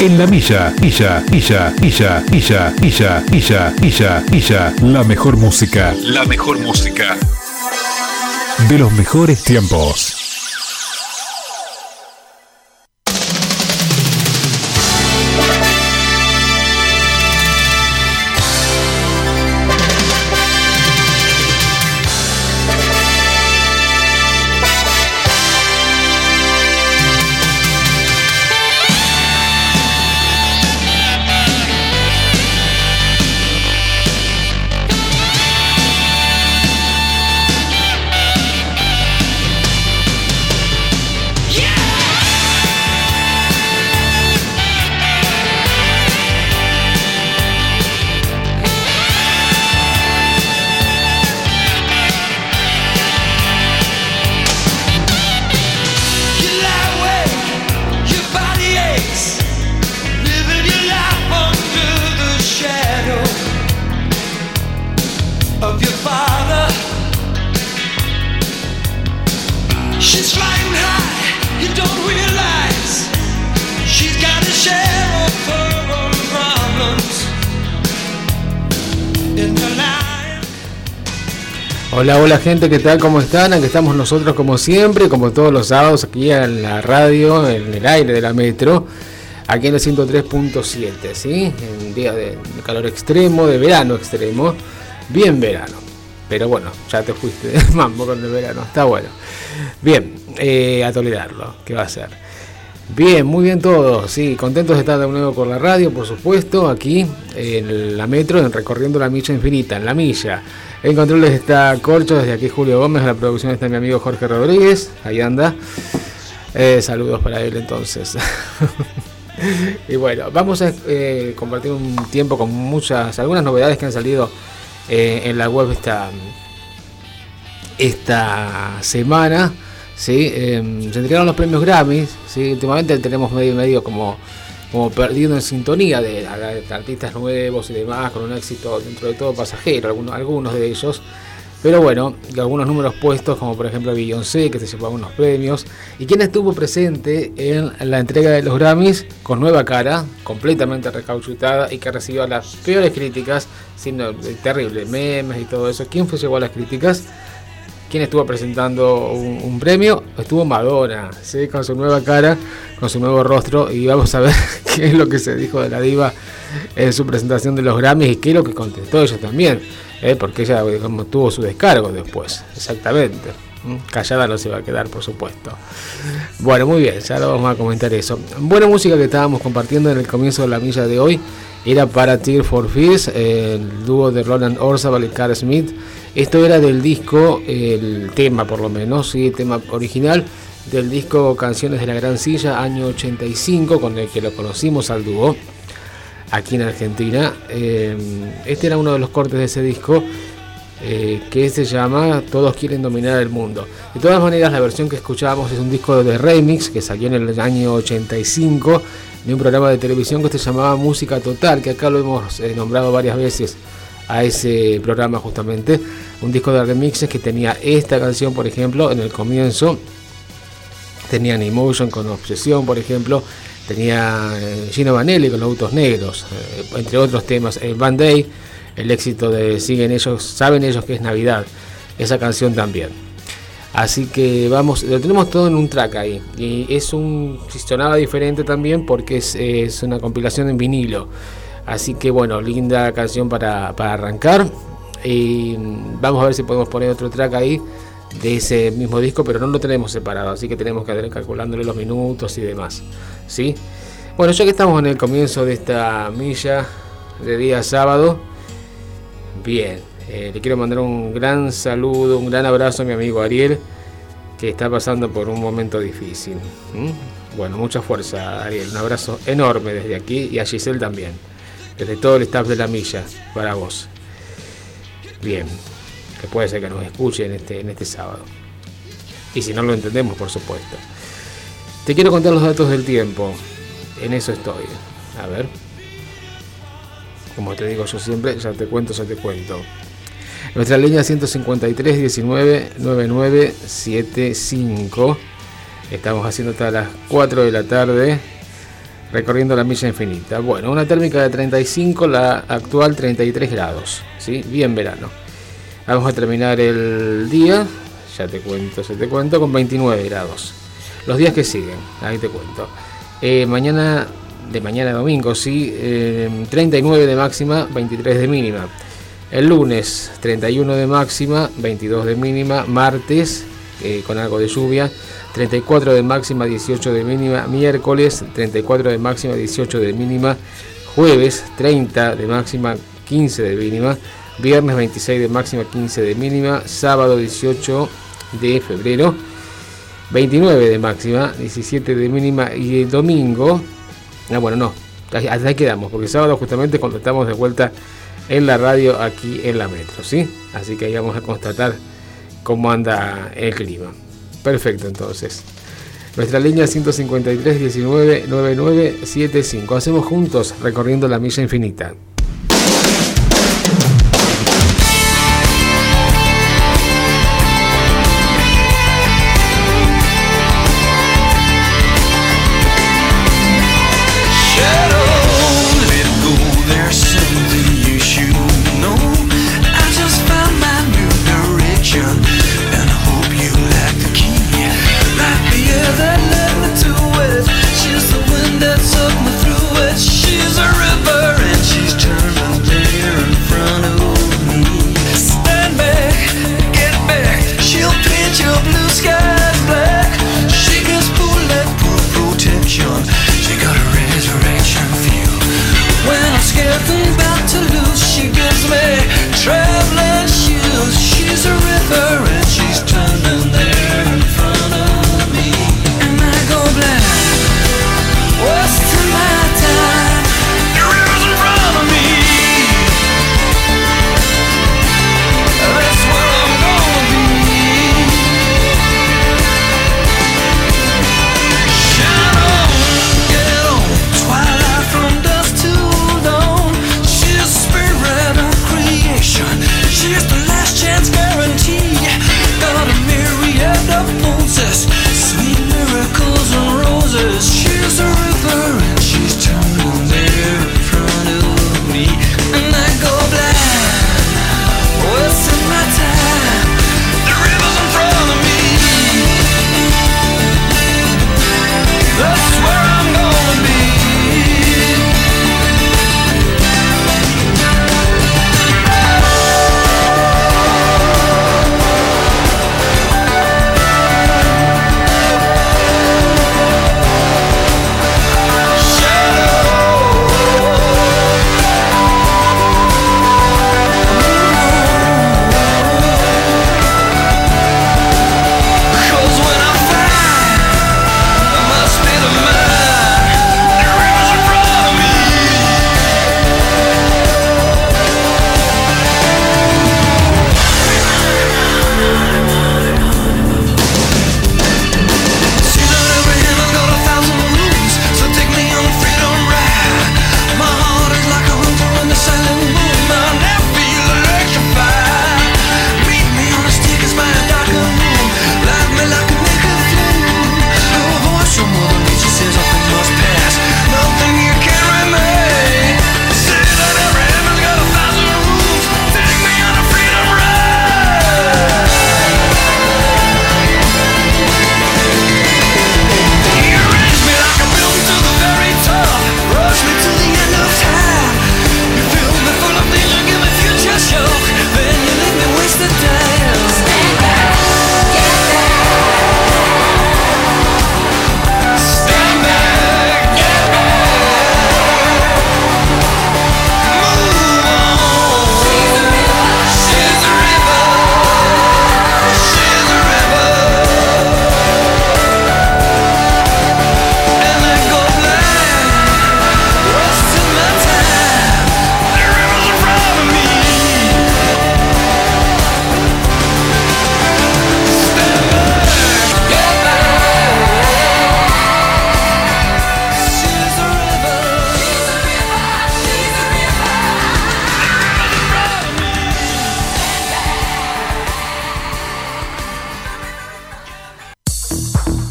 En la milla, Illa, Illa, Illa, Illa, Illa, Illa, Illa, Illa. La mejor música. La mejor música. De los mejores tiempos. Hola, gente, ¿qué tal? ¿Cómo están? Aquí estamos nosotros como siempre, como todos los sábados aquí en la radio, en el aire de la metro, aquí en el 103.7, ¿sí? En día de calor extremo, de verano extremo, bien verano. Pero bueno, ya te fuiste de mambo con el verano, está bueno. Bien, eh, a tolerarlo, ¿qué va a ser? Bien, muy bien todos, sí, contentos de estar de nuevo con la radio, por supuesto, aquí en la metro, en recorriendo la milla infinita, en la milla. En controles está Corcho, desde aquí Julio Gómez, en la producción está mi amigo Jorge Rodríguez, ahí anda. Eh, saludos para él entonces. y bueno, vamos a eh, compartir un tiempo con muchas, algunas novedades que han salido eh, en la web esta, esta semana. ¿sí? Se entregaron los premios Grammy, ¿sí? últimamente tenemos medio medio como como perdido en sintonía de, artistas nuevos y demás, con un éxito dentro de todo pasajero, algunos, algunos de ellos. Pero bueno, algunos números puestos, como por ejemplo Beyoncé, que se llevaba unos premios, y quien estuvo presente en la entrega de los Grammys con nueva cara, completamente recauchutada y que recibió las peores críticas, siendo terrible, memes y todo eso. ¿Quién fue llegó a las críticas? ¿Quién estuvo presentando un, premio? Estuvo Madonna, ¿sí? con su nueva cara, con su nuevo rostro, y vamos a ver qué es lo que se dijo de la diva en su presentación de los Grammys y qué es lo que contestó ella también, ¿eh? porque ella tuvo su descargo después, exactamente. Callada no se va a quedar, por supuesto. Bueno, muy bien, ya lo vamos a comentar eso. Buena música que estábamos compartiendo en el comienzo de la milla de hoy era para Tear for Fears, el dúo de Roland Orzabal y Carl Smith. Esto era del disco, el tema por lo menos, ¿sí? el tema original del disco Canciones de la Gran Silla, año 85, con el que lo conocimos al dúo aquí en Argentina. Eh, este era uno de los cortes de ese disco eh, que se llama Todos quieren dominar el mundo. De todas maneras, la versión que escuchábamos es un disco de remix que salió en el año 85 un programa de televisión que se llamaba Música Total, que acá lo hemos eh, nombrado varias veces a ese programa justamente. Un disco de remixes que tenía esta canción, por ejemplo, en el comienzo. Tenía Emotion con Obsesión, por ejemplo. Tenía eh, Gino Vanelli con los autos negros, eh, entre otros temas. El Band Day, el éxito de Siguen ellos, saben ellos que es Navidad. Esa canción también. Así que vamos, lo tenemos todo en un track ahí. Y es un sonaba diferente también porque es, es una compilación en vinilo. Así que bueno, linda canción para, arrancar. Y vamos a ver si podemos poner otro track ahí de ese mismo disco, pero no lo tenemos separado, así que tenemos que ir calculándole los minutos y demás. ¿sí? Bueno, ya que estamos en el comienzo de esta milla de día sábado, bien, eh, le quiero mandar un gran saludo, un gran abrazo a mi amigo Ariel, que está pasando por un momento difícil. Bueno, mucha fuerza, Ariel. Un abrazo enorme desde aquí y a Giselle también desde todo el staff de la milla, para vos. Bien, que puede ser que nos escuchen este, en este sábado. Y si no lo entendemos, por supuesto. Te quiero contar los datos del tiempo. En eso estoy. A ver. Como te digo yo siempre, ya te cuento, ya te cuento. Nuestra línea 153 19 9975. Estamos haciendo hasta las 4 de la tarde recorriendo la milla infinita. Bueno, una térmica de 35, la actual 33 grados, ¿sí? Bien verano. Vamos a terminar el día, ya te cuento, se te cuento, con 29 grados. Los días que siguen, ahí te cuento. Eh, mañana, de mañana a domingo, sí, 39 eh, de máxima, 23 de mínima. El lunes 31 de máxima, 22 de mínima. Martes eh, con algo de lluvia, 34 de máxima, 18 de mínima. Miércoles 34 de máxima, 18 de mínima. Jueves 30 de máxima, 15 de mínima. Viernes 26 de máxima, 15 de mínima. Sábado 18 de febrero, 29 de máxima, 17 de mínima. Y el domingo, ah, bueno, no, hasta ahí quedamos, porque sábado justamente cuando estamos de vuelta en la radio aquí en la metro, ¿sí? Así que ahí vamos a constatar cómo anda el clima. Perfecto, entonces. Nuestra línea 153 19 9975. Hacemos juntos recorriendo la milla infinita.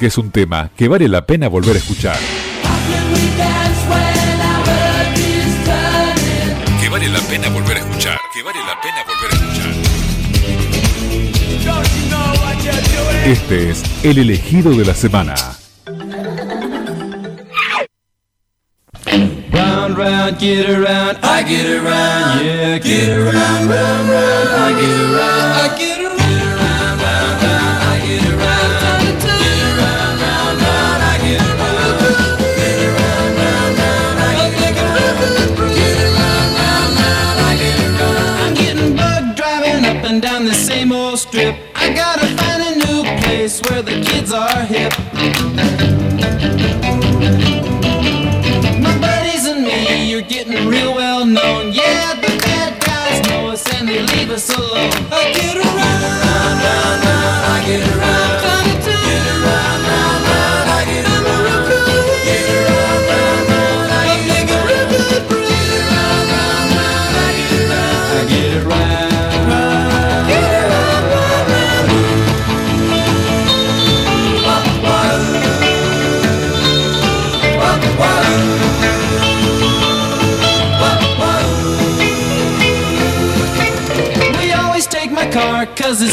porque es un tema que vale la pena volver a escuchar. Que vale la pena volver a escuchar, que vale la pena volver a escuchar. Este es el elegido de la semana. Round, round, get around, I get around, yeah, get around, round, round, I get around, I get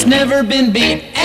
never been beat.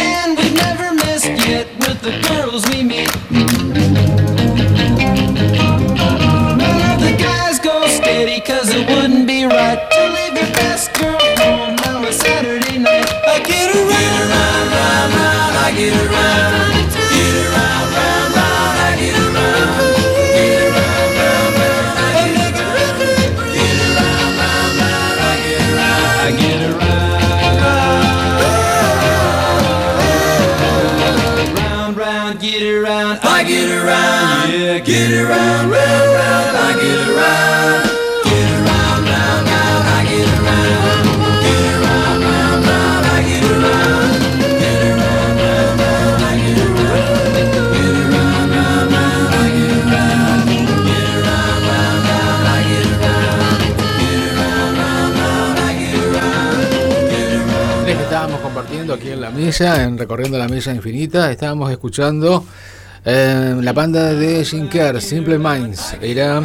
Aquí en la mesa, en Recorriendo la Mesa Infinita, estábamos escuchando eh, la banda de Kerr, Simple Minds, era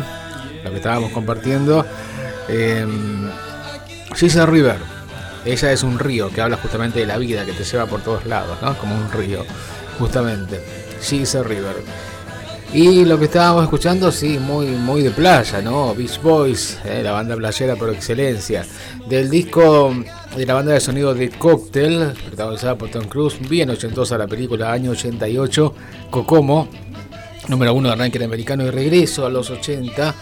lo que estábamos compartiendo. Eh, She's a River, ella es un río que habla justamente de la vida que te lleva por todos lados, ¿no? Como un río, justamente. She's a River. Y lo que estábamos escuchando, sí, muy, muy de playa, ¿no? Beach Boys, eh, la banda playera por excelencia. Del disco de la banda de sonido de Cocktail, protagonizada por Tom Cruise, bien ochentosa la película, año 88, Kokomo, número uno de ranking americano y regreso a los 80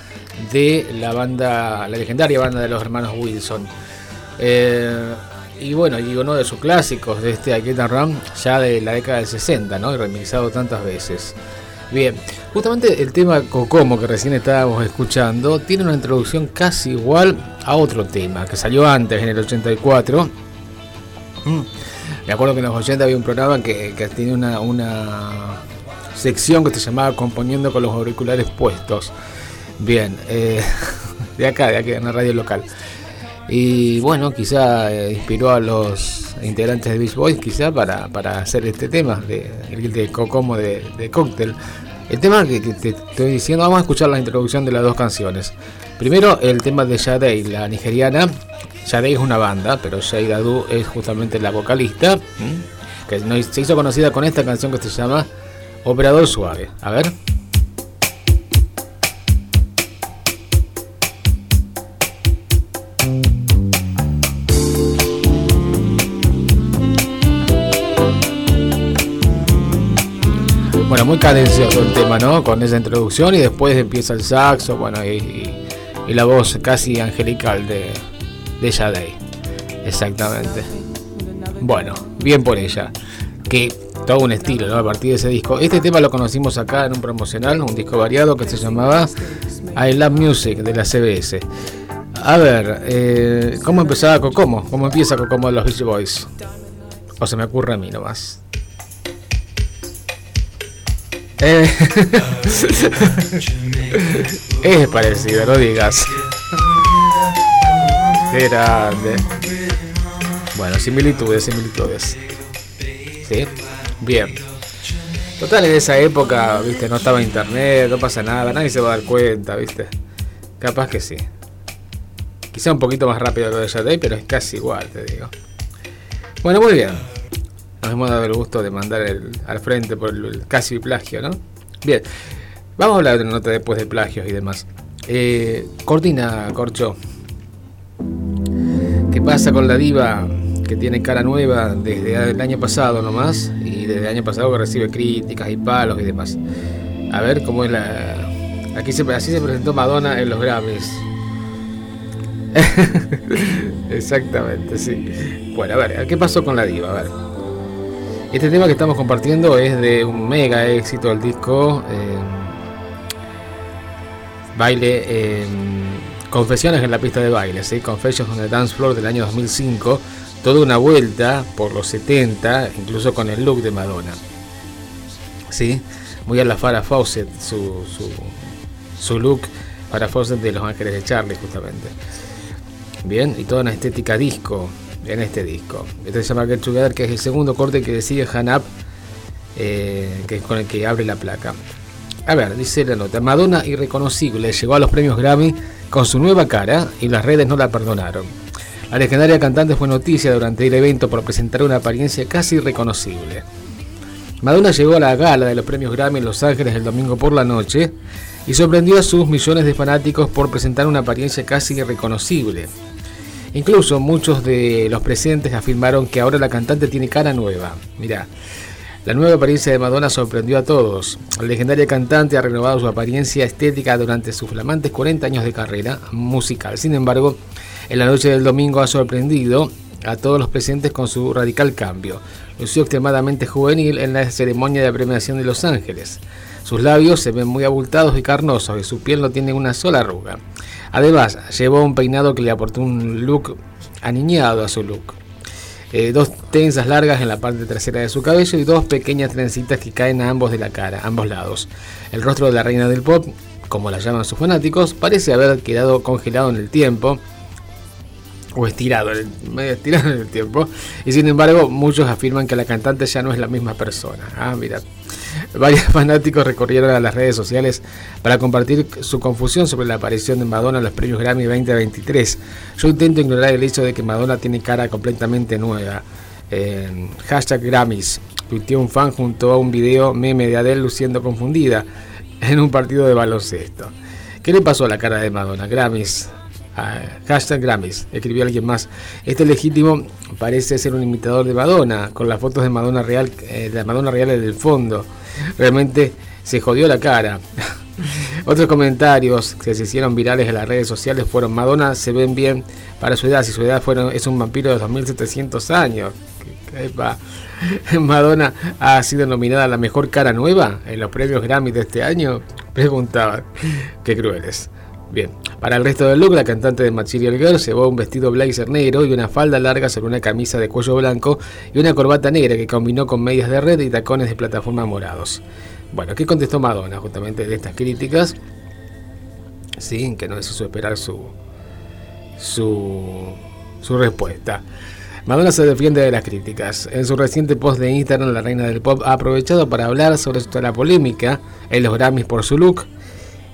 de la banda, la legendaria banda de los hermanos Wilson. Eh, y bueno, y uno de sus clásicos de este Get Run ya de la década del 60, ¿no? Y remixado tantas veces. Bien, justamente el tema Cocomo que recién estábamos escuchando tiene una introducción casi igual a otro tema que salió antes en el 84. Mm. Me acuerdo que en los 80 había un programa que, que tenía una, una sección que se llamaba Componiendo con los auriculares puestos. Bien, eh, de acá, de aquí, en la radio local. Y bueno, quizá eh, inspiró a los integrantes de Beach Boys, quizá para, para hacer este tema, de, de Cocomo de, de Cocktail. El tema que, te estoy diciendo, vamos a escuchar la introducción de las dos canciones. Primero, el tema de Sade, la nigeriana. Sade es una banda, pero Shade Adu es justamente la vocalista, que se hizo conocida con esta canción que se llama Operador Suave. A ver. Muy cadencioso el tema, ¿no? Con esa introducción y después empieza el saxo, bueno, y, y- la voz casi angelical de, de Sade. Exactamente. Bueno, bien por ella. Que todo un estilo, ¿no? A partir de ese disco. Este tema lo conocimos acá en un promocional, un disco variado que se llamaba I Love Music de la CBS. A ver, eh, ¿cómo empezaba Cocomo? ¿Cómo empieza Cocomo de los Beach Boys? O se me ocurre a mí nomás. Eh, es parecido, no digas. Qué grande. Bueno, similitudes, similitudes. ¿Sí? Bien. Total, en esa época, viste, no estaba internet, no pasa nada, nadie se va a dar cuenta, viste. Capaz que sí. Quizá un poquito más rápido lo de Sade, pero es casi igual, te digo. Bueno, muy bien. Nos hemos dado el gusto de mandar el, al frente por el, el casi plagio, ¿no? Bien. Vamos a hablar de una nota después de plagios y demás. Eh, Cortina, Corcho. ¿Qué pasa con la diva que tiene cara nueva desde el año pasado nomás? Y desde el año pasado que recibe críticas y palos y demás. A ver cómo es la. Aquí se, así se presentó Madonna en los Grammys. Exactamente, sí. Bueno, a ver, ¿qué pasó con la diva? A ver. Este tema que estamos compartiendo es de un mega éxito del disco eh, Baile eh, Confesiones en la pista de baile, ¿sí? Confessions on the Dance Floor del año 2005. Toda una vuelta por los 70, incluso con el look de Madonna. ¿Sí? Muy a la Farah Fawcett, su, su, su look Farah Fawcett de Los Ángeles de Charlie, justamente. Bien, y toda una estética disco en este disco. Este se llama Get Together, que es el segundo corte que sigue Han Up, eh, que es con el que abre la placa. A ver, dice la nota, Madonna irreconocible llegó a los premios Grammy con su nueva cara y las redes no la perdonaron. La legendaria cantante fue noticia durante el evento por presentar una apariencia casi irreconocible. Madonna llegó a la gala de los premios Grammy en Los Ángeles el domingo por la noche y sorprendió a sus millones de fanáticos por presentar una apariencia casi irreconocible. Incluso muchos de los presentes afirmaron que ahora la cantante tiene cara nueva. Mirá, la nueva apariencia de Madonna sorprendió a todos. La legendaria cantante ha renovado su apariencia estética durante sus flamantes 40 años de carrera musical. Sin embargo, en la noche del domingo ha sorprendido a todos los presentes con su radical cambio. Lució extremadamente juvenil en la ceremonia de premiación de Los Ángeles. Sus labios se ven muy abultados y carnosos y su piel no tiene una sola arruga. Además, llevó un peinado que le aportó un look aniñado a su look. Eh, dos tensas largas en la parte trasera de su cabello y dos pequeñas trencitas que caen a ambos de la cara, ambos lados. El rostro de la reina del pop, como la llaman sus fanáticos, parece haber quedado congelado en el tiempo o estirado, medio estirado en el tiempo, y sin embargo muchos afirman que la cantante ya no es la misma persona. Ah, mira. Varios fanáticos recorrieron a las redes sociales para compartir su confusión sobre la aparición de Madonna en los premios Grammy 2023. Yo intento ignorar el hecho de que Madonna tiene cara completamente nueva. Eh, hashtag Grammys. Tuiteó un fan junto a un video meme de Adele luciendo confundida en un partido de baloncesto. ¿Qué le pasó a la cara de Madonna? Grammys. Ah, hashtag Grammys, escribió alguien más. Este legítimo parece ser un imitador de Madonna, con las fotos de Madonna real, eh, de Madonna real en el fondo. Realmente se jodió la cara. Otros comentarios que se hicieron virales en las redes sociales fueron Madonna se ven bien para su edad, si su edad fueron, es un vampiro de 2700 años. Madonna ha sido nominada a la mejor cara nueva en los premios Grammy de este año. Preguntaban. Qué crueles. Bien, para el resto del look, la cantante de Material Girl llevó un vestido blazer negro y una falda larga sobre una camisa de cuello blanco y una corbata negra que combinó con medias de red y tacones de plataforma morados. Bueno, ¿qué contestó Madonna justamente de estas críticas? Sí, que no se hizo esperar su, su, su respuesta. Madonna se defiende de las críticas. En su reciente post de Instagram, la reina del pop ha aprovechado para hablar sobre toda la polémica en los Grammys por su look.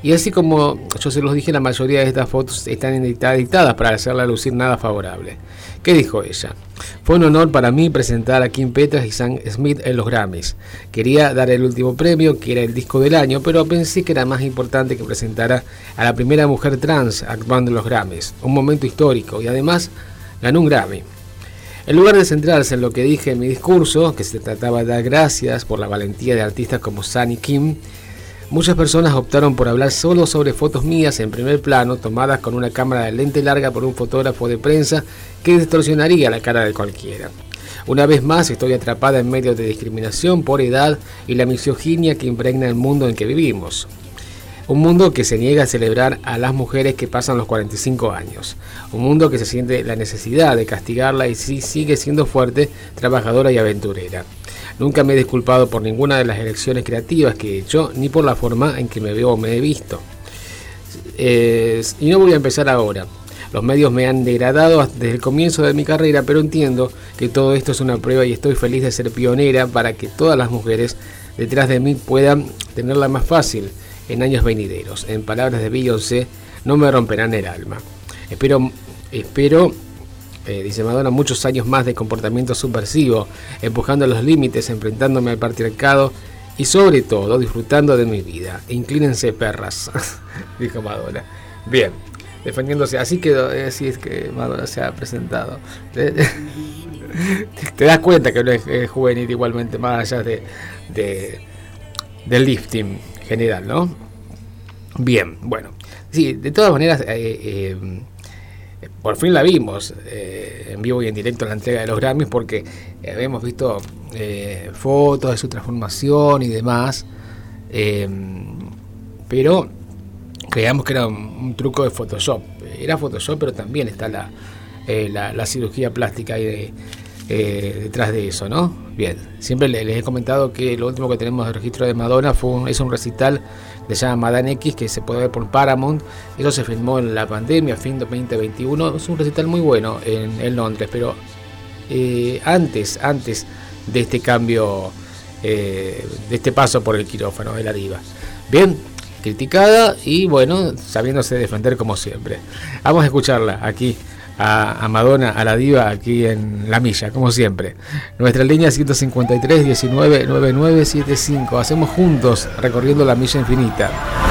Y así como yo se los dije, la mayoría de estas fotos están edita- editadas para hacerla lucir nada favorable. ¿Qué dijo ella? Fue un honor para mí presentar a Kim Petras y Sam Smith en los Grammys. Quería dar el último premio, que era el disco del año, pero pensé que era más importante que presentara a la primera mujer trans actuando en los Grammys. Un momento histórico y además ganó un Grammy. En lugar de centrarse en lo que dije en mi discurso, que se trataba de dar gracias por la valentía de artistas como Sunny Kim, muchas personas optaron por hablar solo sobre fotos mías en primer plano, tomadas con una cámara de lente larga por un fotógrafo de prensa que distorsionaría la cara de cualquiera. Una vez más estoy atrapada en medio de discriminación por edad y la misoginia que impregna el mundo en que vivimos. Un mundo que se niega a celebrar a las mujeres que pasan los 45 años. Un mundo que se siente la necesidad de castigarla y sigue siendo fuerte, trabajadora y aventurera. Nunca me he disculpado por ninguna de las elecciones creativas que he hecho, ni por la forma en que me veo o me he visto. Y no voy a empezar ahora. Los medios me han degradado desde el comienzo de mi carrera, pero entiendo que todo esto es una prueba y estoy feliz de ser pionera para que todas las mujeres detrás de mí puedan tenerla más fácil en años venideros. En palabras de Beyoncé, no me romperán el alma. Espero, espero eh, dice Madonna, muchos años más de comportamiento subversivo, empujando los límites, enfrentándome al patriarcado y sobre todo disfrutando de mi vida. Inclínense perras, dijo Madonna. Bien, defendiéndose. Así quedó, eh, así es que Madonna se ha presentado. Te, te das cuenta que no es, juvenil igualmente, más allá de, de del lifting general, ¿no? Bien, bueno. Sí, de todas maneras, eh, eh, por fin la vimos eh, en vivo y en directo en la entrega de los Grammys porque habíamos visto eh, fotos de su transformación y demás. eh, pero creíamos que era un, truco de Photoshop. Era Photoshop, pero también está la, eh, la, cirugía plástica ahí de- eh, detrás de eso, ¿no? Bien, siempre le- les he comentado que lo último que tenemos de registro de Madonna fue un- es un recital se llama Madame X, que se puede ver por Paramount. Eso se filmó en la pandemia, fin de 2021. Es un recital muy bueno en, en Londres, pero eh, antes, antes de este cambio, eh, de este paso por el quirófano de la diva. Bien, criticada y bueno, sabiéndose defender como siempre. Vamos a escucharla aquí a, Madonna, a la diva, aquí en La Milla, como siempre. Nuestra línea 153 19 Hacemos juntos recorriendo la Milla Infinita.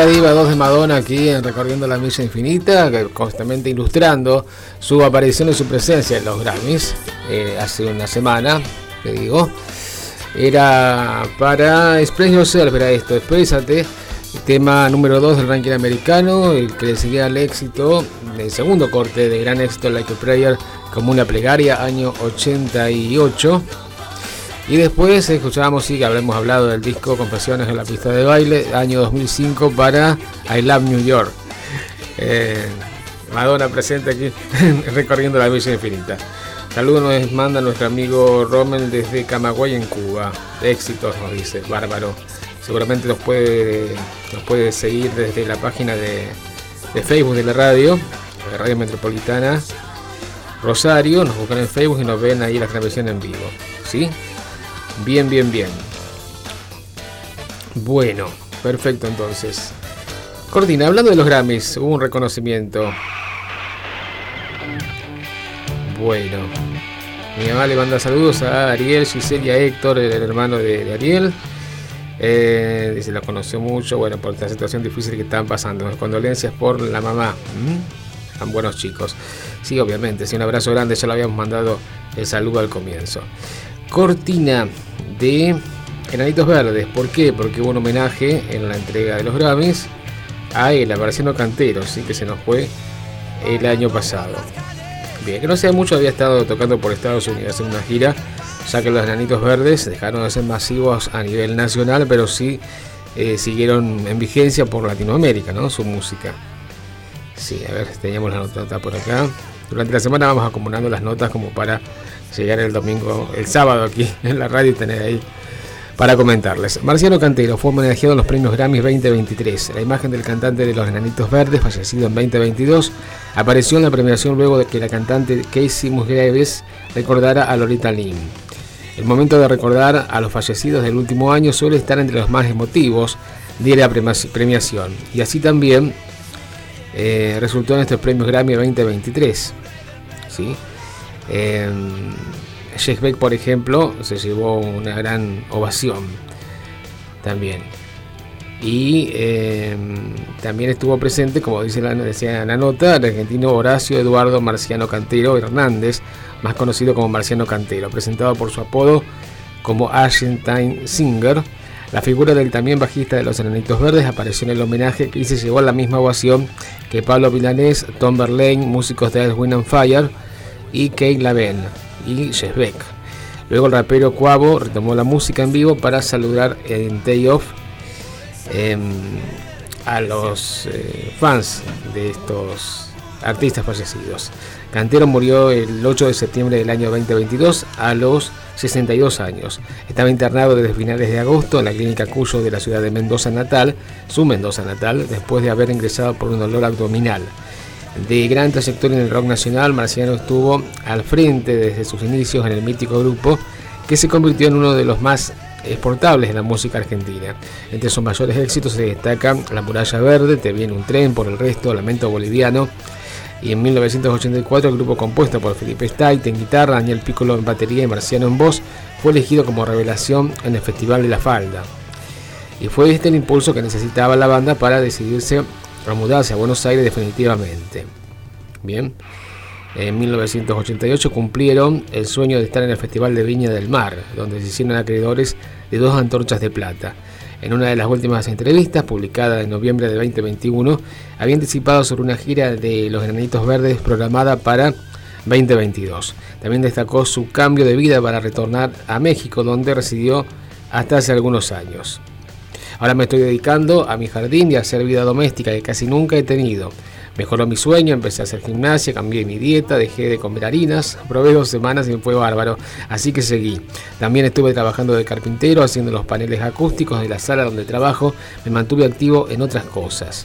La diva, dos de Madonna aquí en Recorriendo la Milla Infinita, constantemente ilustrando su aparición y su presencia en los Grammys eh, hace una semana, te digo. Era para Express Yourself, era esto, exprésate, tema número 2 del ranking americano, el que le seguía al éxito del segundo corte de gran éxito Like a Prayer como una plegaria, año 88. Y después escuchábamos, sí, que habremos hablado del disco Confesiones en la pista de baile, año 2005 para I Love New York. Eh, Madonna presente aquí recorriendo la Villa Infinita. Saludos nos manda nuestro amigo Rommel desde Camagüey en Cuba. Éxitos nos dice, bárbaro. Seguramente nos puede, nos puede seguir desde la página de, de Facebook de la radio, de Radio Metropolitana Rosario. Nos buscan en Facebook y nos ven ahí la transmisión en vivo. ¿Sí? Bien, bien, bien. Bueno, perfecto entonces. Cortina, hablando de los Grammys, hubo un reconocimiento. Bueno, mi mamá le manda saludos a Ariel, Giselle y a Héctor, el, hermano de, Ariel. Eh, dice, la conoció mucho, bueno, por la situación difícil que están pasando. Condolencias por la mamá. ¿Mm? Buenos chicos. Sí, obviamente, sí, un abrazo grande, ya lo habíamos mandado el saludo al comienzo. Cortina de Enanitos Verdes. ¿Por qué? Porque hubo un homenaje en la entrega de los Grammys a él, a Marciano Cantero, sí que se nos fue el año pasado. Bien, que no sea mucho, había estado tocando por Estados Unidos en una gira, ya que los Enanitos Verdes dejaron de ser masivos a nivel nacional, pero sí eh, siguieron en vigencia por Latinoamérica, ¿no? Su música. Sí, a ver, teníamos la nota por acá. Durante la semana vamos acumulando las notas como para llegar el domingo, el sábado aquí en la radio y tener ahí para comentarles. Marciano Cantero fue homenajeado en los premios Grammy 2023. La imagen del cantante de los Enanitos Verdes, fallecido en 2022, apareció en la premiación luego de que la cantante Casey Musgraves recordara a Lolita Lynn. El momento de recordar a los fallecidos del último año suele estar entre los más emotivos de la premiación. Y así también eh, resultó en estos premios Grammy 2023. ¿sí? Eh, por ejemplo, se llevó una gran ovación también. Y eh, también estuvo presente, como dice la, decía la nota, el argentino Horacio Eduardo Marciano Cantero Hernández, más conocido como Marciano Cantero, presentado por su apodo como Argentine Singer. La figura del también bajista de los Enanitos Verdes apareció en el homenaje y se llevó la misma ovación que Pablo Milanés, Tom Verlaine, músicos de Earth, Wind and Fire y Kate Laven y Beck. Luego el rapero Cuavo retomó la música en vivo para saludar en Day Off eh, a los eh, fans de estos artistas fallecidos. Cantero murió el 8 de septiembre del año 2022 a los 62 años. Estaba internado desde finales de agosto en la clínica Cuyo de la ciudad de Mendoza natal, su Mendoza natal, después de haber ingresado por un dolor abdominal. De gran trayectoria en el rock nacional, Marciano estuvo al frente desde sus inicios en el mítico grupo que se convirtió en uno de los más exportables de la música argentina. Entre sus mayores éxitos se destacan La Muralla Verde, Te viene un tren, por el resto, Lamento Boliviano. Y en 1984 el grupo compuesto por Felipe Stait en guitarra, Daniel Piccolo en batería y Marciano en voz fue elegido como revelación en el Festival de la Falda. Y fue este el impulso que necesitaba la banda para decidirse a mudarse a Buenos Aires definitivamente. Bien. En 1988 cumplieron el sueño de estar en el Festival de Viña del Mar, donde se hicieron acreedores de dos antorchas de plata. En una de las últimas entrevistas, publicada en noviembre de 2021, había anticipado sobre una gira de Los Granitos Verdes programada para 2022. También destacó su cambio de vida para retornar a México, donde residió hasta hace algunos años. Ahora me estoy dedicando a mi jardín y a hacer vida doméstica que casi nunca he tenido. Mejoró mi sueño, empecé a hacer gimnasia, cambié mi dieta, dejé de comer harinas, probé dos semanas y me fue bárbaro, así que seguí. También estuve trabajando de carpintero, haciendo los paneles acústicos de la sala donde trabajo, me mantuve activo en otras cosas.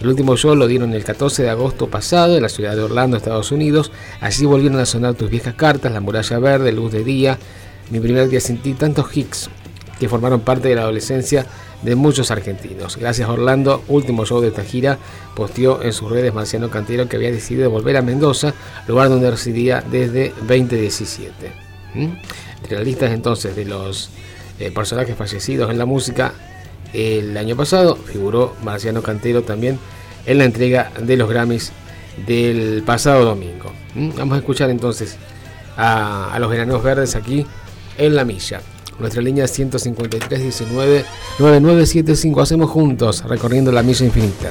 El último show lo dieron el 14 de agosto pasado en la ciudad de Orlando, Estados Unidos. Allí volvieron a sonar tus viejas cartas, La muralla verde, Luz de día, Mi primer día sin ti, tantos hits que formaron parte de la adolescencia de muchos argentinos. Gracias Orlando, último show de esta gira, posteó en sus redes Marciano Cantero que había decidido volver a Mendoza, lugar donde residía desde 2017. ¿Mm? Entre las listas entonces de los eh, personajes fallecidos en la música, el año pasado figuró Marciano Cantero también en la entrega de los Grammys del pasado domingo. ¿Mm? Vamos a escuchar entonces a, los Veranos Verdes aquí en La Milla. Nuestra línea es 153-19-9975. Hacemos juntos, recorriendo la misa infinita.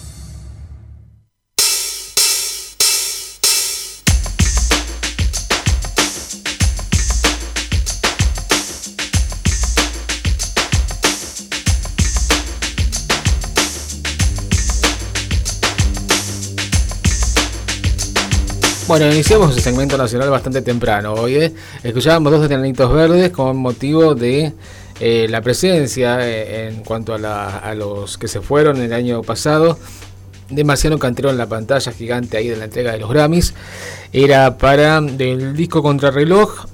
Bueno, iniciamos el segmento nacional bastante temprano hoy. ¿eh? Escuchábamos dos enanitos verdes con motivo de eh, la presencia eh, en cuanto a, la- a los que se fueron el año pasado de Marciano Cantero en la pantalla gigante ahí de la entrega de los Grammys. Era para del disco Contrarreloj,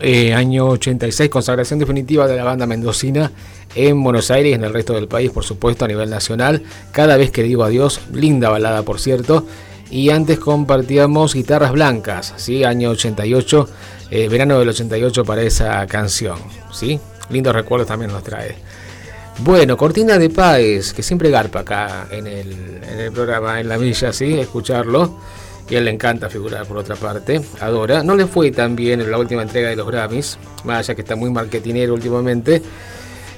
eh, año 86, consagración definitiva de la banda mendocina en Buenos Aires y en el resto del país, por supuesto, a nivel nacional. Cada vez que digo adiós, linda balada, por cierto. Y antes compartíamos Guitarras Blancas, ¿sí? año 88, eh, verano del 88 para esa canción. ¿sí? Lindos recuerdos también nos trae. Bueno, Cortina de Páez, que siempre garpa acá en el, programa, en la milla, ¿sí? Escucharlo. Y a él le encanta figurar por otra parte. Adora. No le fue tan bien en la última entrega de los Grammys. Más allá que está muy marketinero últimamente.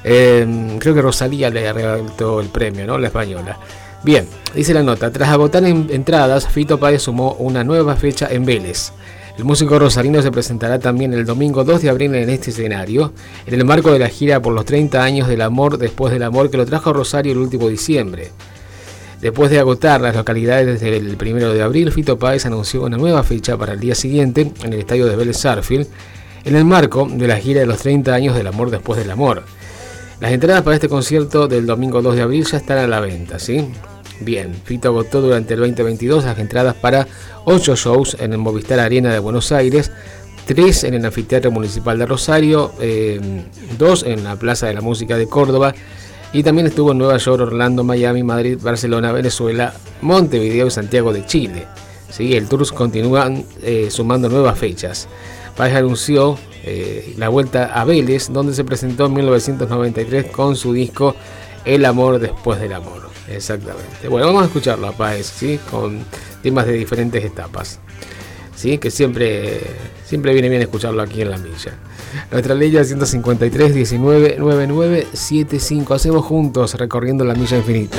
Eh, creo que Rosalía le arrebató el premio, ¿no? La española. Bien, dice la nota. Tras agotar en- entradas, Fito Páez sumó una nueva fecha en Vélez. El músico rosarino se presentará también el domingo 2 de abril en este escenario, en el marco de la gira por los 30 años del amor después del amor que lo trajo a Rosario el último diciembre. Después de agotar las localidades desde el 1 de abril, Fito Páez anunció una nueva fecha para el día siguiente en el estadio de Vélez Sarfield, en el marco de la gira de los 30 años del amor después del amor. Las entradas para este concierto del domingo 2 de abril ya están a la venta, ¿sí? Bien, Fito agotó durante el 2022 las entradas para 8 shows en el Movistar Arena de Buenos Aires, 3 en el Anfiteatro Municipal de Rosario, 2 en la Plaza de la Música de Córdoba y también estuvo en Nueva York, Orlando, Miami, Madrid, Barcelona, Venezuela, Montevideo y Santiago de Chile. ¿sí? El tour continúa eh, sumando nuevas fechas. Páez anunció eh, la vuelta a Vélez, donde se presentó en 1993 con su disco El amor después del amor. Exactamente. Bueno, vamos a escucharla, Paez, ¿sí? Con temas de diferentes etapas. ¿Sí? Que siempre, siempre viene bien escucharlo aquí en la milla. Nuestra ley es 153 19 99 75. Hacemos juntos recorriendo la milla infinita.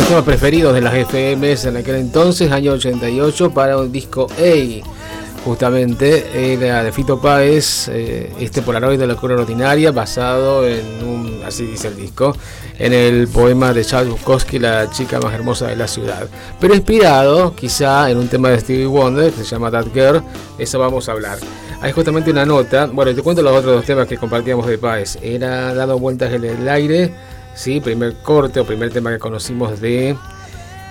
los temas preferidos de las FMs en aquel entonces, año 88, para un disco A. Justamente era de Fito Páez, eh, este Polaroid de la locura ordinaria, basado en un, así dice el disco, en el poema de Charles Bukowski, La chica más hermosa de la ciudad. Pero inspirado quizá en un tema de Stevie Wonder que se llama That Girl, eso vamos a hablar. Hay justamente una nota, bueno, te cuento los otros dos temas que compartíamos de Páez. Era Dado vueltas en el aire, sí, primer corte o primer tema que conocimos de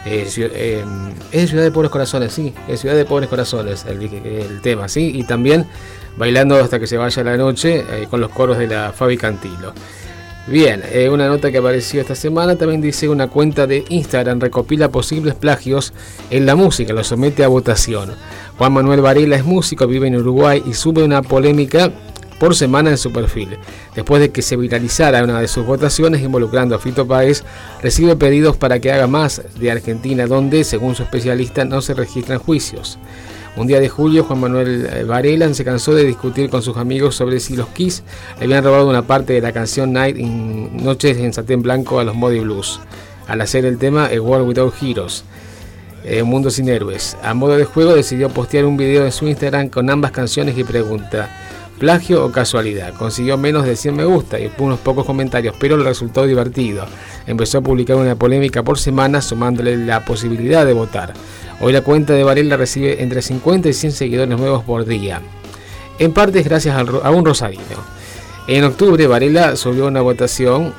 eh, eh, es Ciudad de Pobres Corazones, sí, es Ciudad de Pobres Corazones el, el tema, sí, y también bailando hasta que se vaya la noche eh, con los coros de la Fabi Cantilo. Bien, eh, una nota que apareció esta semana también dice una cuenta de Instagram recopila posibles plagios en la música, lo somete a votación. Juan Manuel Varela es músico, vive en Uruguay y sube una polémica por semana en su perfil. Después de que se viralizara una de sus votaciones involucrando a Fito Páez, recibe pedidos para que haga más de Argentina, donde, según su especialista, no se registran juicios. Un día de julio, Juan Manuel Varela se cansó de discutir con sus amigos sobre si los Kiss habían robado una parte de la canción Night in Noches en Satén Blanco a los Modi Blues, al hacer el tema A World Without Heroes. eh, Un Mundo sin Héroes. A modo de juego decidió postear un video en su Instagram con ambas canciones y pregunta, plagio o casualidad. Consiguió menos de 100 me gusta y unos pocos comentarios, pero le resultó divertido. Empezó a publicar una polémica por semana sumándole la posibilidad de votar. Hoy la cuenta de Varela recibe entre 50 y 100 seguidores nuevos por día. En parte es gracias a un rosarino. En octubre Varela subió una votación eh,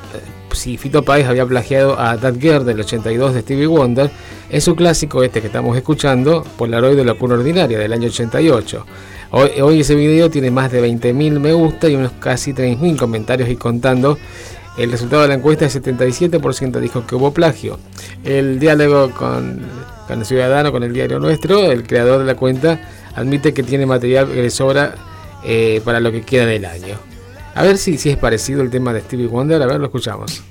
si Fito Páez había plagiado a That Girl del 82 de Stevie Wonder en su clásico este que estamos escuchando, Polaroid de locura ordinaria del año 88. Hoy, hoy ese video tiene más de 20.000 me gusta y unos casi 3.000 comentarios y contando. El resultado de la encuesta es 77% dijo que hubo plagio. El diálogo con, el ciudadano, con el diario nuestro, el creador de la cuenta admite que tiene material que sobra eh, para lo que queda del año. A ver si, si es parecido el tema de Stevie Wonder, a ver, lo escuchamos.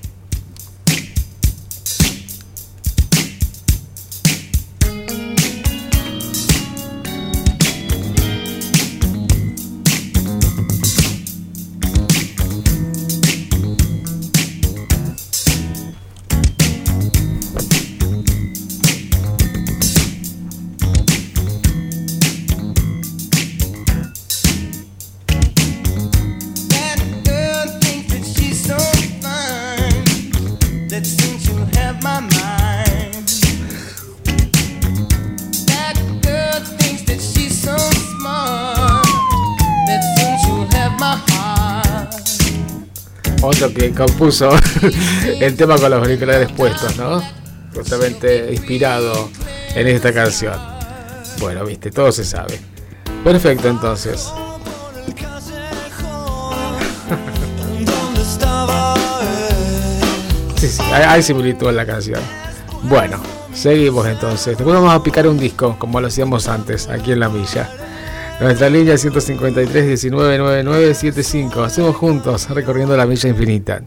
compuso el tema con los auriculares puestos, ¿no? Justamente inspirado en esta canción. Bueno, viste, todo se sabe. Perfecto, entonces. Sí, sí, hay, similitud en la canción. Bueno, seguimos entonces. Después vamos a picar un disco, como lo hacíamos antes, aquí en la milla. Nuestra línea 153 1999 75. Hacemos juntos recorriendo la milla infinita.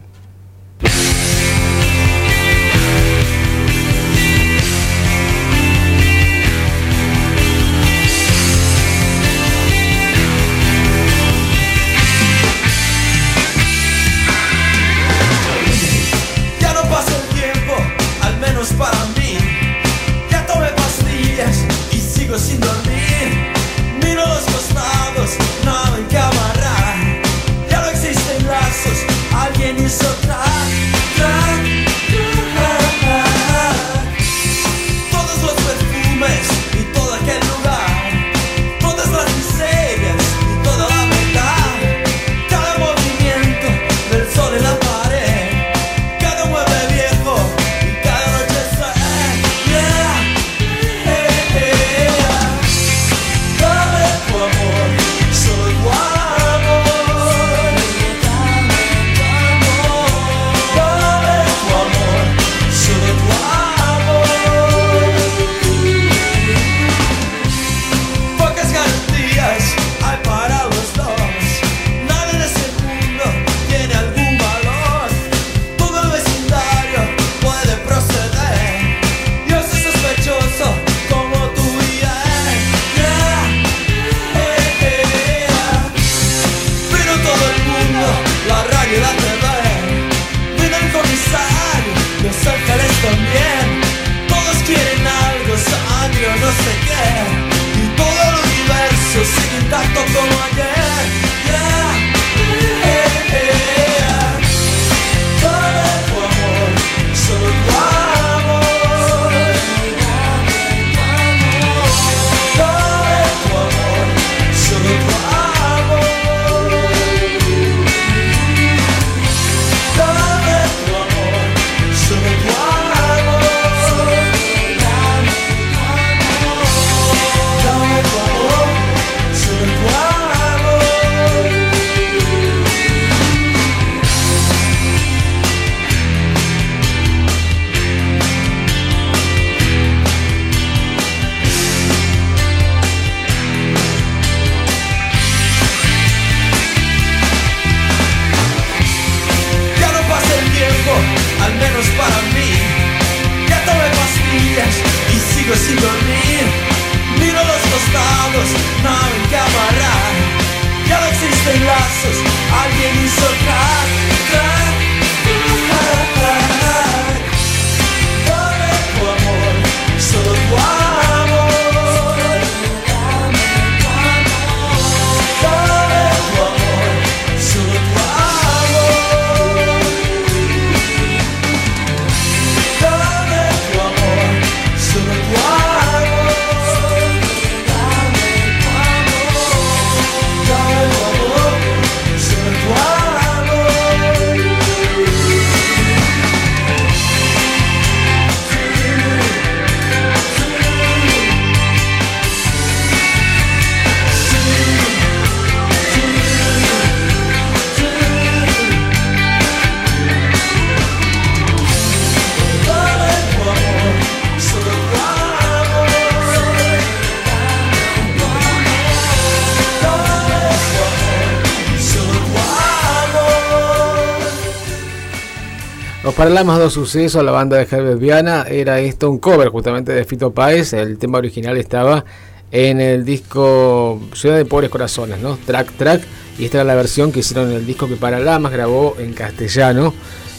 Los Paralamas dos sucesos, la banda de Herbert Viana, era esto un cover justamente de Fito Páez. El tema original estaba en el disco Ciudad de Pobres Corazones, ¿no? Track Track. Y esta era la versión que hicieron en el disco que Paralamas grabó en castellano.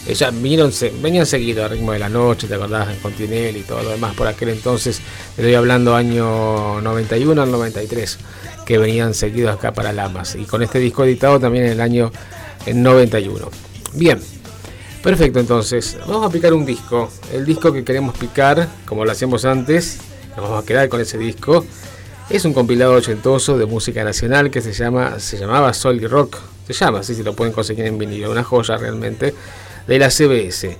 Ellas vinieron, se- venían seguido al ritmo de la noche, ¿te acordás? En Continel y todo lo demás por aquel entonces. Estoy hablando año 91 al 93, que venían seguidos acá para Lamas. Y con este disco editado también en el año eh, 91. Bien, perfecto entonces. Vamos a picar un disco. El disco que queremos picar, como lo hacíamos antes, nos vamos a quedar con ese disco. Es un compilado ochentoso de música nacional que se llama, se llamaba y Rock. Se llama, así si lo pueden conseguir en vinilo, una joya realmente, de la CBS.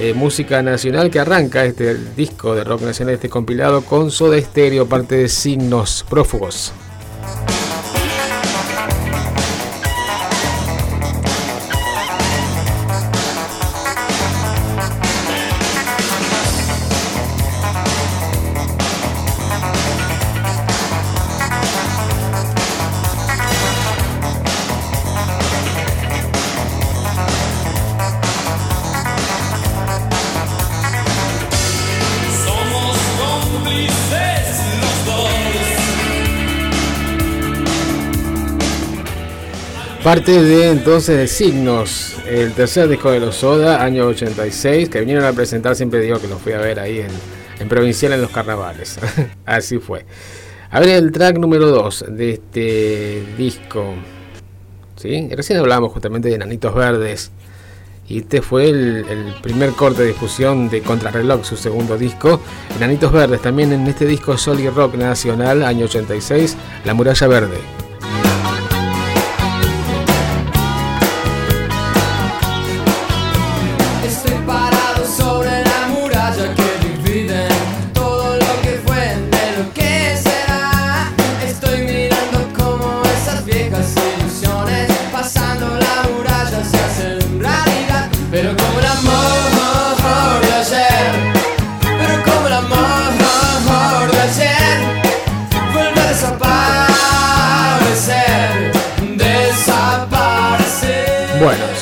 Eh, música nacional que arranca este disco de rock nacional, este compilado con Soda Stereo, parte de Signos Prófugos. Parte de entonces de Signos, el tercer disco de los Soda, año 86, que vinieron a presentar, siempre digo que los fui a ver ahí en, Provincial en los carnavales. Así fue. A ver el track número 2 de este disco. ¿Sí? Recién hablábamos justamente de Nanitos Verdes. Y este fue el, primer corte de difusión de Contrarreloj, su segundo disco. Nanitos Verdes, también en este disco Sol y Rock Nacional, año 86, La Muralla Verde.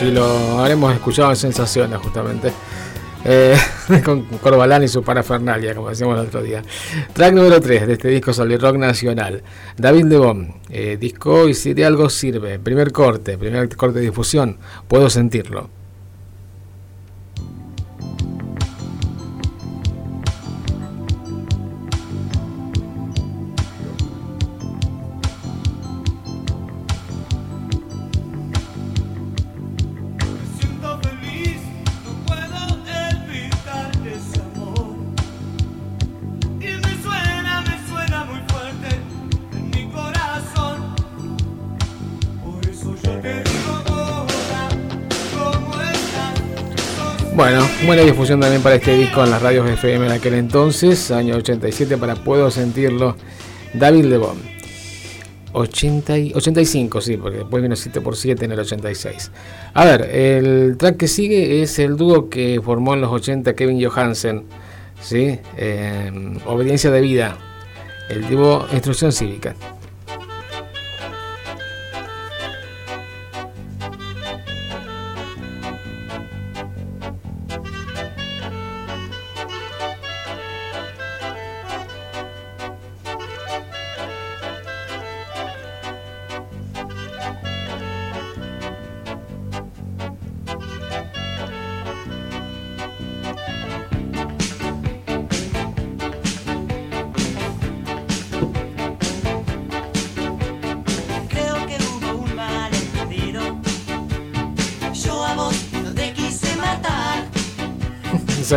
Si lo habremos escuchado en Sensaciones justamente. Eh, con Corbalán y su parafernalia, como decíamos el otro día. Track número 3 de este disco Sol y Rock Nacional. David Lebón, eh, disco y si de algo sirve. Primer corte, primer corte de difusión. Puedo sentirlo. Difusión también para este disco en las radios FM en aquel entonces, año 87 para Puedo Sentirlo, David Lebón. 80 y- 85, sí, porque después vino 7 por 7 en el 86. A ver, el track que sigue es el dúo que formó en los 80 Kevin Johansen, ¿sí? Eh, Obediencia de Vida, el dúo Instrucción Cívica.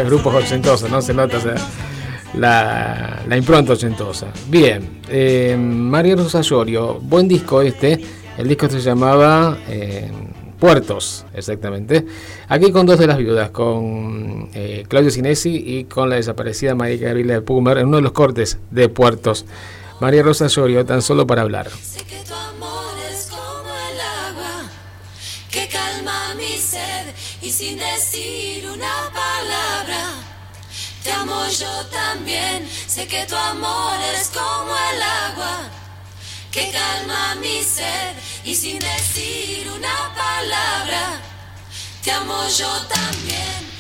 Grupos ochentosos, ¿no? Se nota la, la impronta ochentosa. Bien, eh, María Rosa Llorio, buen disco este. El disco se llamaba eh, Puertos, exactamente. Aquí con dos de las viudas, con eh, Claudio Sinesi y con la desaparecida María Gabriela de Pumer, en uno de los cortes de Puertos. María Rosa Llorio, tan solo para hablar. Y sin decir una palabra. Te amo yo también, sé que tu amor es como el agua que calma mi sed y sin decir una palabra. te amo yo también.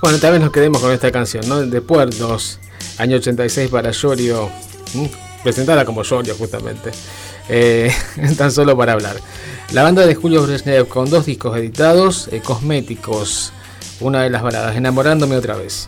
Bueno, tal vez nos quedemos con esta canción, ¿no? De Puertos, año 86 para Yorio, ¿m? Presentada como Yorio justamente, Eh, tan solo para hablar. La banda de Julio Brezhnev con dos discos editados, eh, cosméticos, una de las baladas, enamorándome otra vez.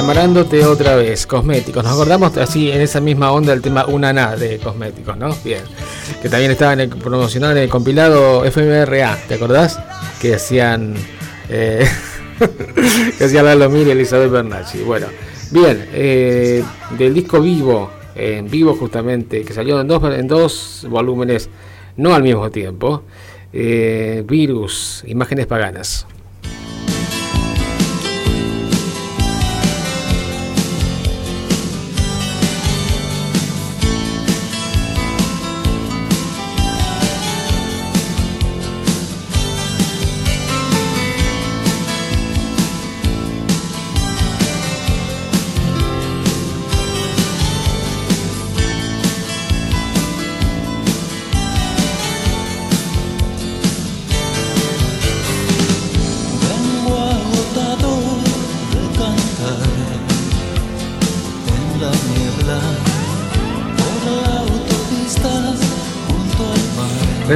Enamorándote otra vez, cosméticos. Nos acordamos así en esa misma onda del tema Unaná de cosméticos, ¿no? Bien. Que también estaba en el promocional en el compilado FMRA, ¿te acordás? Que hacían. Eh, que hacían Lalo Mir y Elizabeth Bernacci. Bueno, bien. eh, del disco vivo, en vivo justamente, que salió en dos, en dos volúmenes, no al mismo tiempo. eh, Virus, imágenes paganas.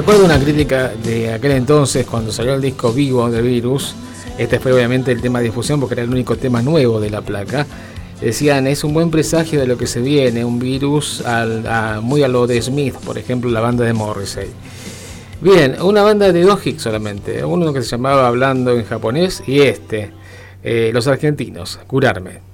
Recuerdo una crítica de aquel entonces cuando salió el disco vivo de Virus. Este fue obviamente el tema de difusión porque era el único tema nuevo de la placa. Decían, es un buen presagio de lo que se viene, un virus muy a lo de Smith, por ejemplo, la banda de Morrissey. Bien, una banda de dos hits solamente, uno que se llamaba Hablando en japonés y este, eh, Los Argentinos, Curarme.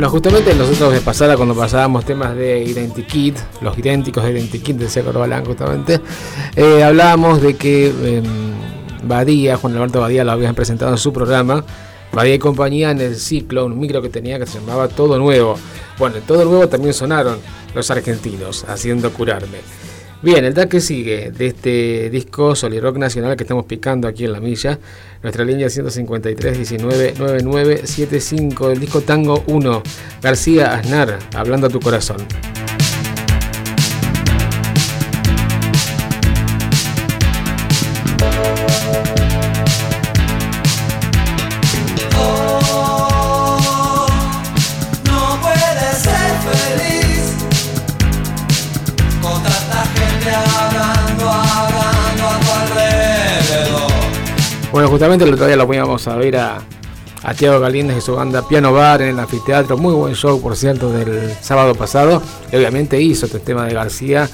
Bueno, justamente nosotros de pasada, cuando pasábamos temas de Identikit, los idénticos de Identikit de Seco Corbalán, justamente, eh, hablábamos de que eh, Badía, Juan Alberto Badía, lo habían presentado en su programa, Badía y compañía en el ciclo, un micro que tenía que se llamaba Todo Nuevo. Bueno, en Todo Nuevo también sonaron los argentinos, haciendo curarme. Bien, el track que sigue de este disco Rock Nacional que estamos picando aquí en la milla, nuestra línea 153 19 99 75 del disco Tango 1, García Aznar, hablando a tu corazón. Justamente el otro día lo íbamos a ver a, Tiago Galíndez y su banda Piano Bar en el anfiteatro. Muy buen show, por cierto, del sábado pasado. Y obviamente hizo este tema de García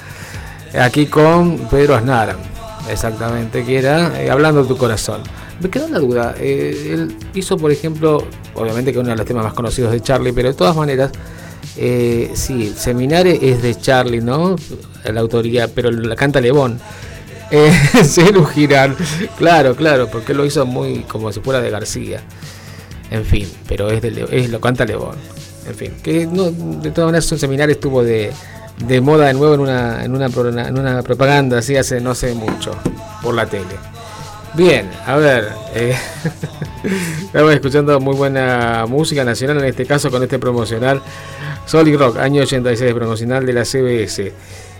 aquí con Pedro Aznar. Exactamente, que era eh, Hablando de tu corazón. Me quedó una duda. eh, él hizo, por ejemplo, obviamente que uno de los temas más conocidos de Charlie, pero de todas maneras, eh, sí, Seminare es de Charlie, ¿no? La autoría, pero la canta Lebón. Eh, Celu Girán, claro, claro, porque lo hizo muy como si fuera de García. En fin, pero es, de, es lo canta Lebón. En fin, que de todas maneras un seminario estuvo de, de moda de nuevo en una, en una propaganda así hace no sé mucho por la tele. Bien, a ver, eh, estamos escuchando muy buena música nacional, en este caso con este promocional Solid Rock, año 86, promocional de la CBS.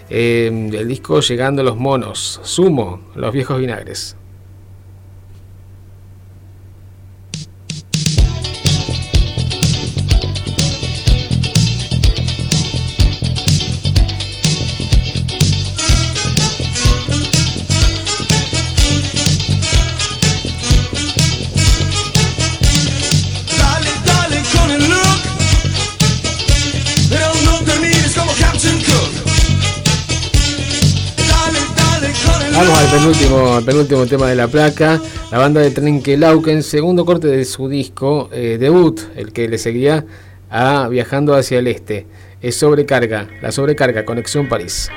Eh, el disco Llegando los Monos, Sumo, Los Viejos Vinagres. Penúltimo, al penúltimo tema de la placa. La banda de Trenkelauken, segundo corte de su disco eh, debut, el que le seguía a Viajando hacia el Este. Es sobrecarga, la sobrecarga, Conexión París.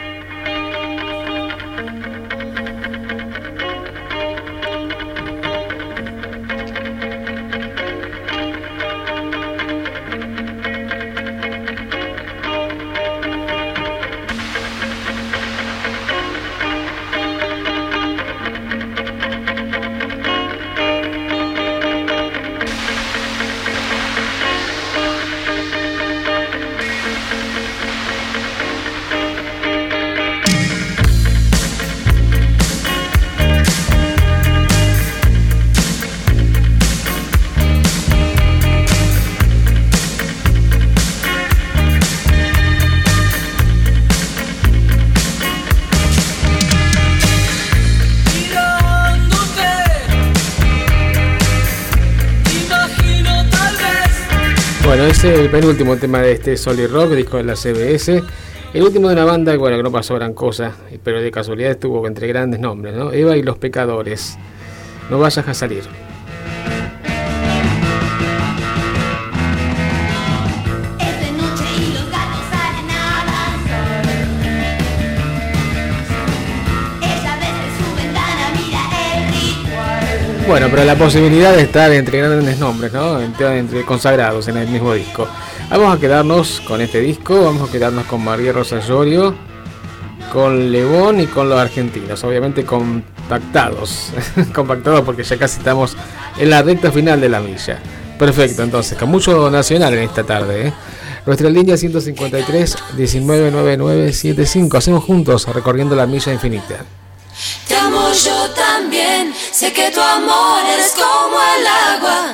el penúltimo tema de este Solid Rock, disco de la CBS. El último de una banda, bueno, que no pasó gran cosa, pero de casualidad estuvo entre grandes nombres, ¿no? Eva y los pecadores. No vayas a salir. Bueno, pero la posibilidad de estar entre grandes nombres, ¿no? Entre, consagrados en el mismo disco. Vamos a quedarnos con este disco, vamos a quedarnos con María Rosa con Lebón y con los argentinos, obviamente compactados, compactados porque ya casi estamos en la recta final de la milla. Perfecto, entonces, con mucho nacional en esta tarde. ¿eh? Nuestra línea 153 199975. Hacemos juntos recorriendo la milla infinita. Yo también, sé que tu amor es como el agua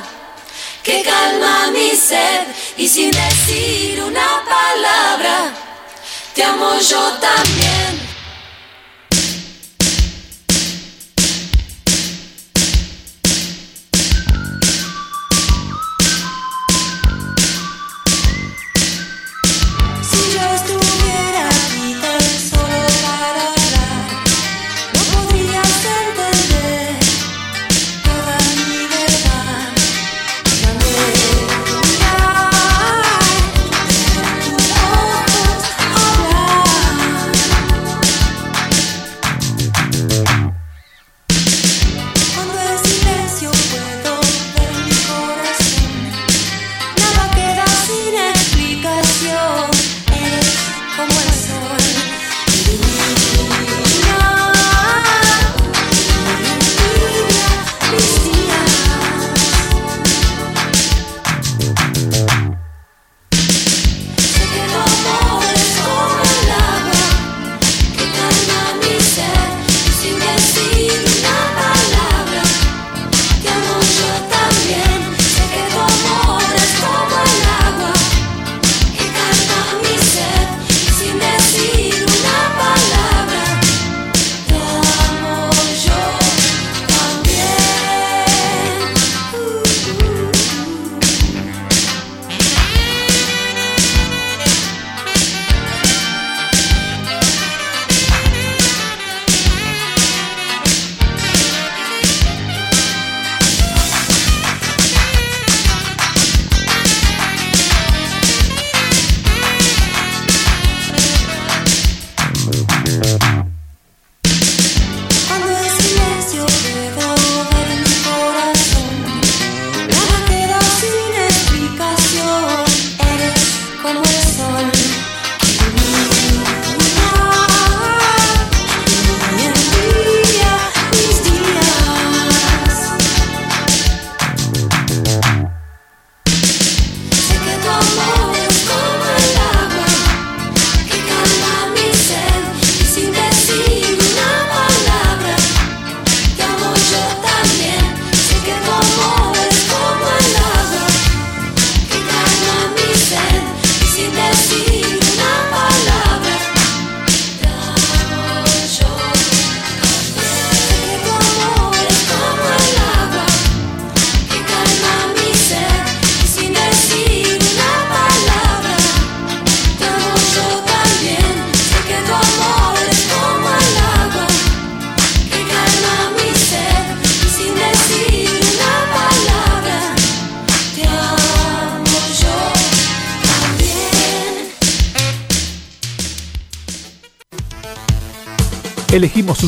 que calma mi sed y sin decir una palabra, te amo yo también.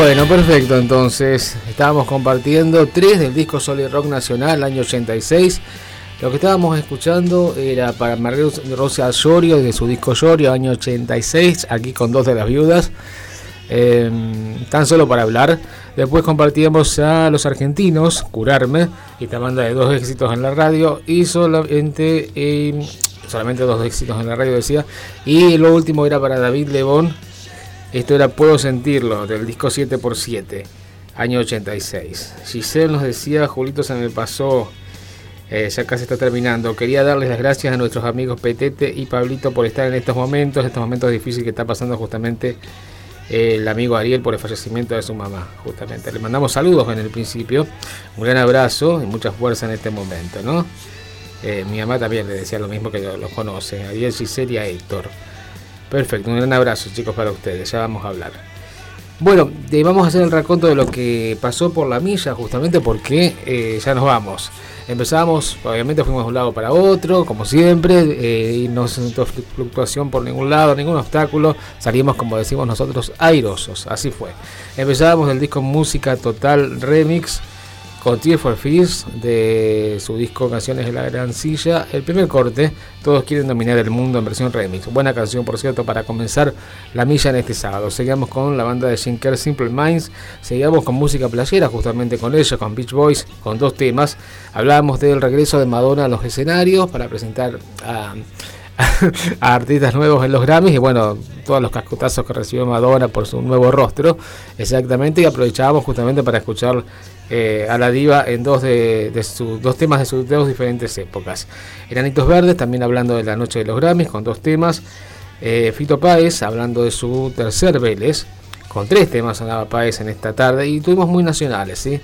Bueno, perfecto. Entonces, estábamos compartiendo tres del disco Solid Rock Nacional, año 86. Lo que estábamos escuchando era para María Rosa Llorio, de su disco Llorio, año 86, aquí con dos de las viudas. Eh, tan solo para hablar. Después compartíamos a los argentinos, Curarme, esta banda de dos éxitos en la radio, y solamente, eh, solamente dos éxitos en la radio, decía. Y lo último era para David Lebón, esto era Puedo Sentirlo, del disco 7x7, año 86. Giselle nos decía, Julito se me pasó, eh, ya casi está terminando. Quería darles las gracias a nuestros amigos Petete y Pablito por estar en estos momentos, estos momentos difíciles que está pasando justamente eh, el amigo Ariel por el fallecimiento de su mamá, justamente. Le mandamos saludos en el principio, un gran abrazo y mucha fuerza en este momento, ¿no? Eh, mi mamá también le decía lo mismo que los conoce, Ariel, Giselle y a Héctor. Perfecto, un gran abrazo chicos para ustedes, ya vamos a hablar. Bueno, vamos a hacer el raconto de lo que pasó por la milla, justamente porque eh, ya nos vamos. Empezamos, obviamente fuimos de un lado para otro, como siempre, eh, y no se sentó flu- fluctuación por ningún lado, ningún obstáculo. Salimos, como decimos nosotros, airosos, así fue. Empezábamos el disco Música Total Remix con Tear for Fears de su disco Canciones de la Gran Silla. El primer corte, Todos quieren dominar el mundo en versión remix. Buena canción, por cierto, para comenzar la milla en este sábado. Seguimos con la banda de Kerr, Simple Minds. Seguimos con música playera, justamente con ella, con Beach Boys, con dos temas. Hablábamos del regreso de Madonna a los escenarios para presentar a a artistas nuevos en los Grammys y bueno, todos los cascotazos que recibió Madonna por su nuevo rostro, exactamente, y aprovechábamos justamente para escuchar eh, a la diva en dos de, de sus dos temas de sus dos diferentes épocas. Enanitos Verdes, también hablando de la noche de los Grammys, con dos temas. Eh, Fito Páez, hablando de su tercer Vélez, con tres temas sonaba Páez en esta tarde, y tuvimos muy nacionales, ¿sí?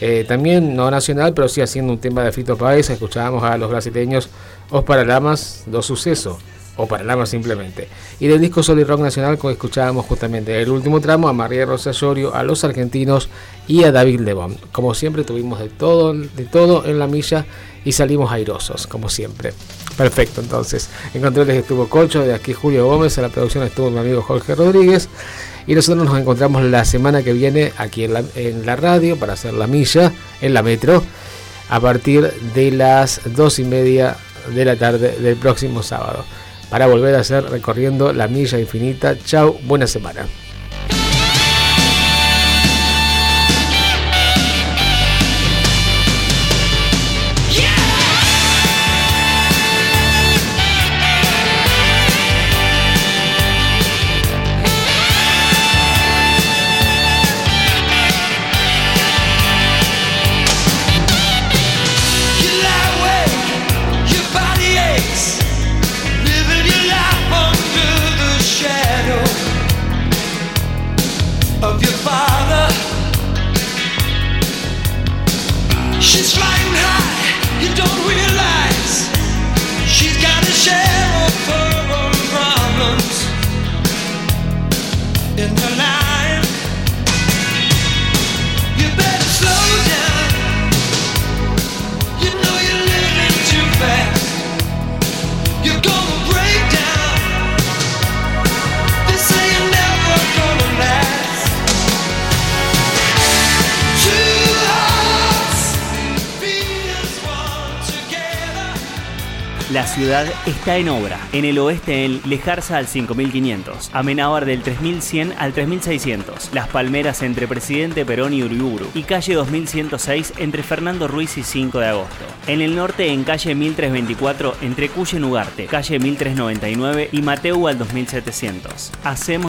Eh, también no nacional, pero sí haciendo un tema de Fito Páez, escuchábamos a los brasileños Os Paralamas do Suceso, o Paralamas simplemente. Y del disco Solid Rock Nacional co- escuchábamos justamente el último tramo a María Rosa Llorio, a los argentinos y a David Lebón. Como siempre tuvimos de todo, de todo en la milla y salimos airosos, como siempre. Perfecto, entonces. En controles estuvo Colcho, de aquí Julio Gómez, en la producción estuvo mi amigo Jorge Rodríguez. Y nosotros nos encontramos la semana que viene aquí en la, en la radio para hacer la milla, en la metro, a partir de las dos y media de la tarde del próximo sábado. Para volver a hacer recorriendo la milla infinita. Chau, buena semana. Ciudad está en obra. En el oeste en Lejarza al 5500, Amenábar del 3100 al 3600, Las Palmeras entre Presidente Perón y Uriburu y calle 2106 entre Fernando Ruiz y 5 de agosto. En el norte en calle 1324 entre Cuyen Ugarte, calle 1399 y Mateu al 2700. Hacemos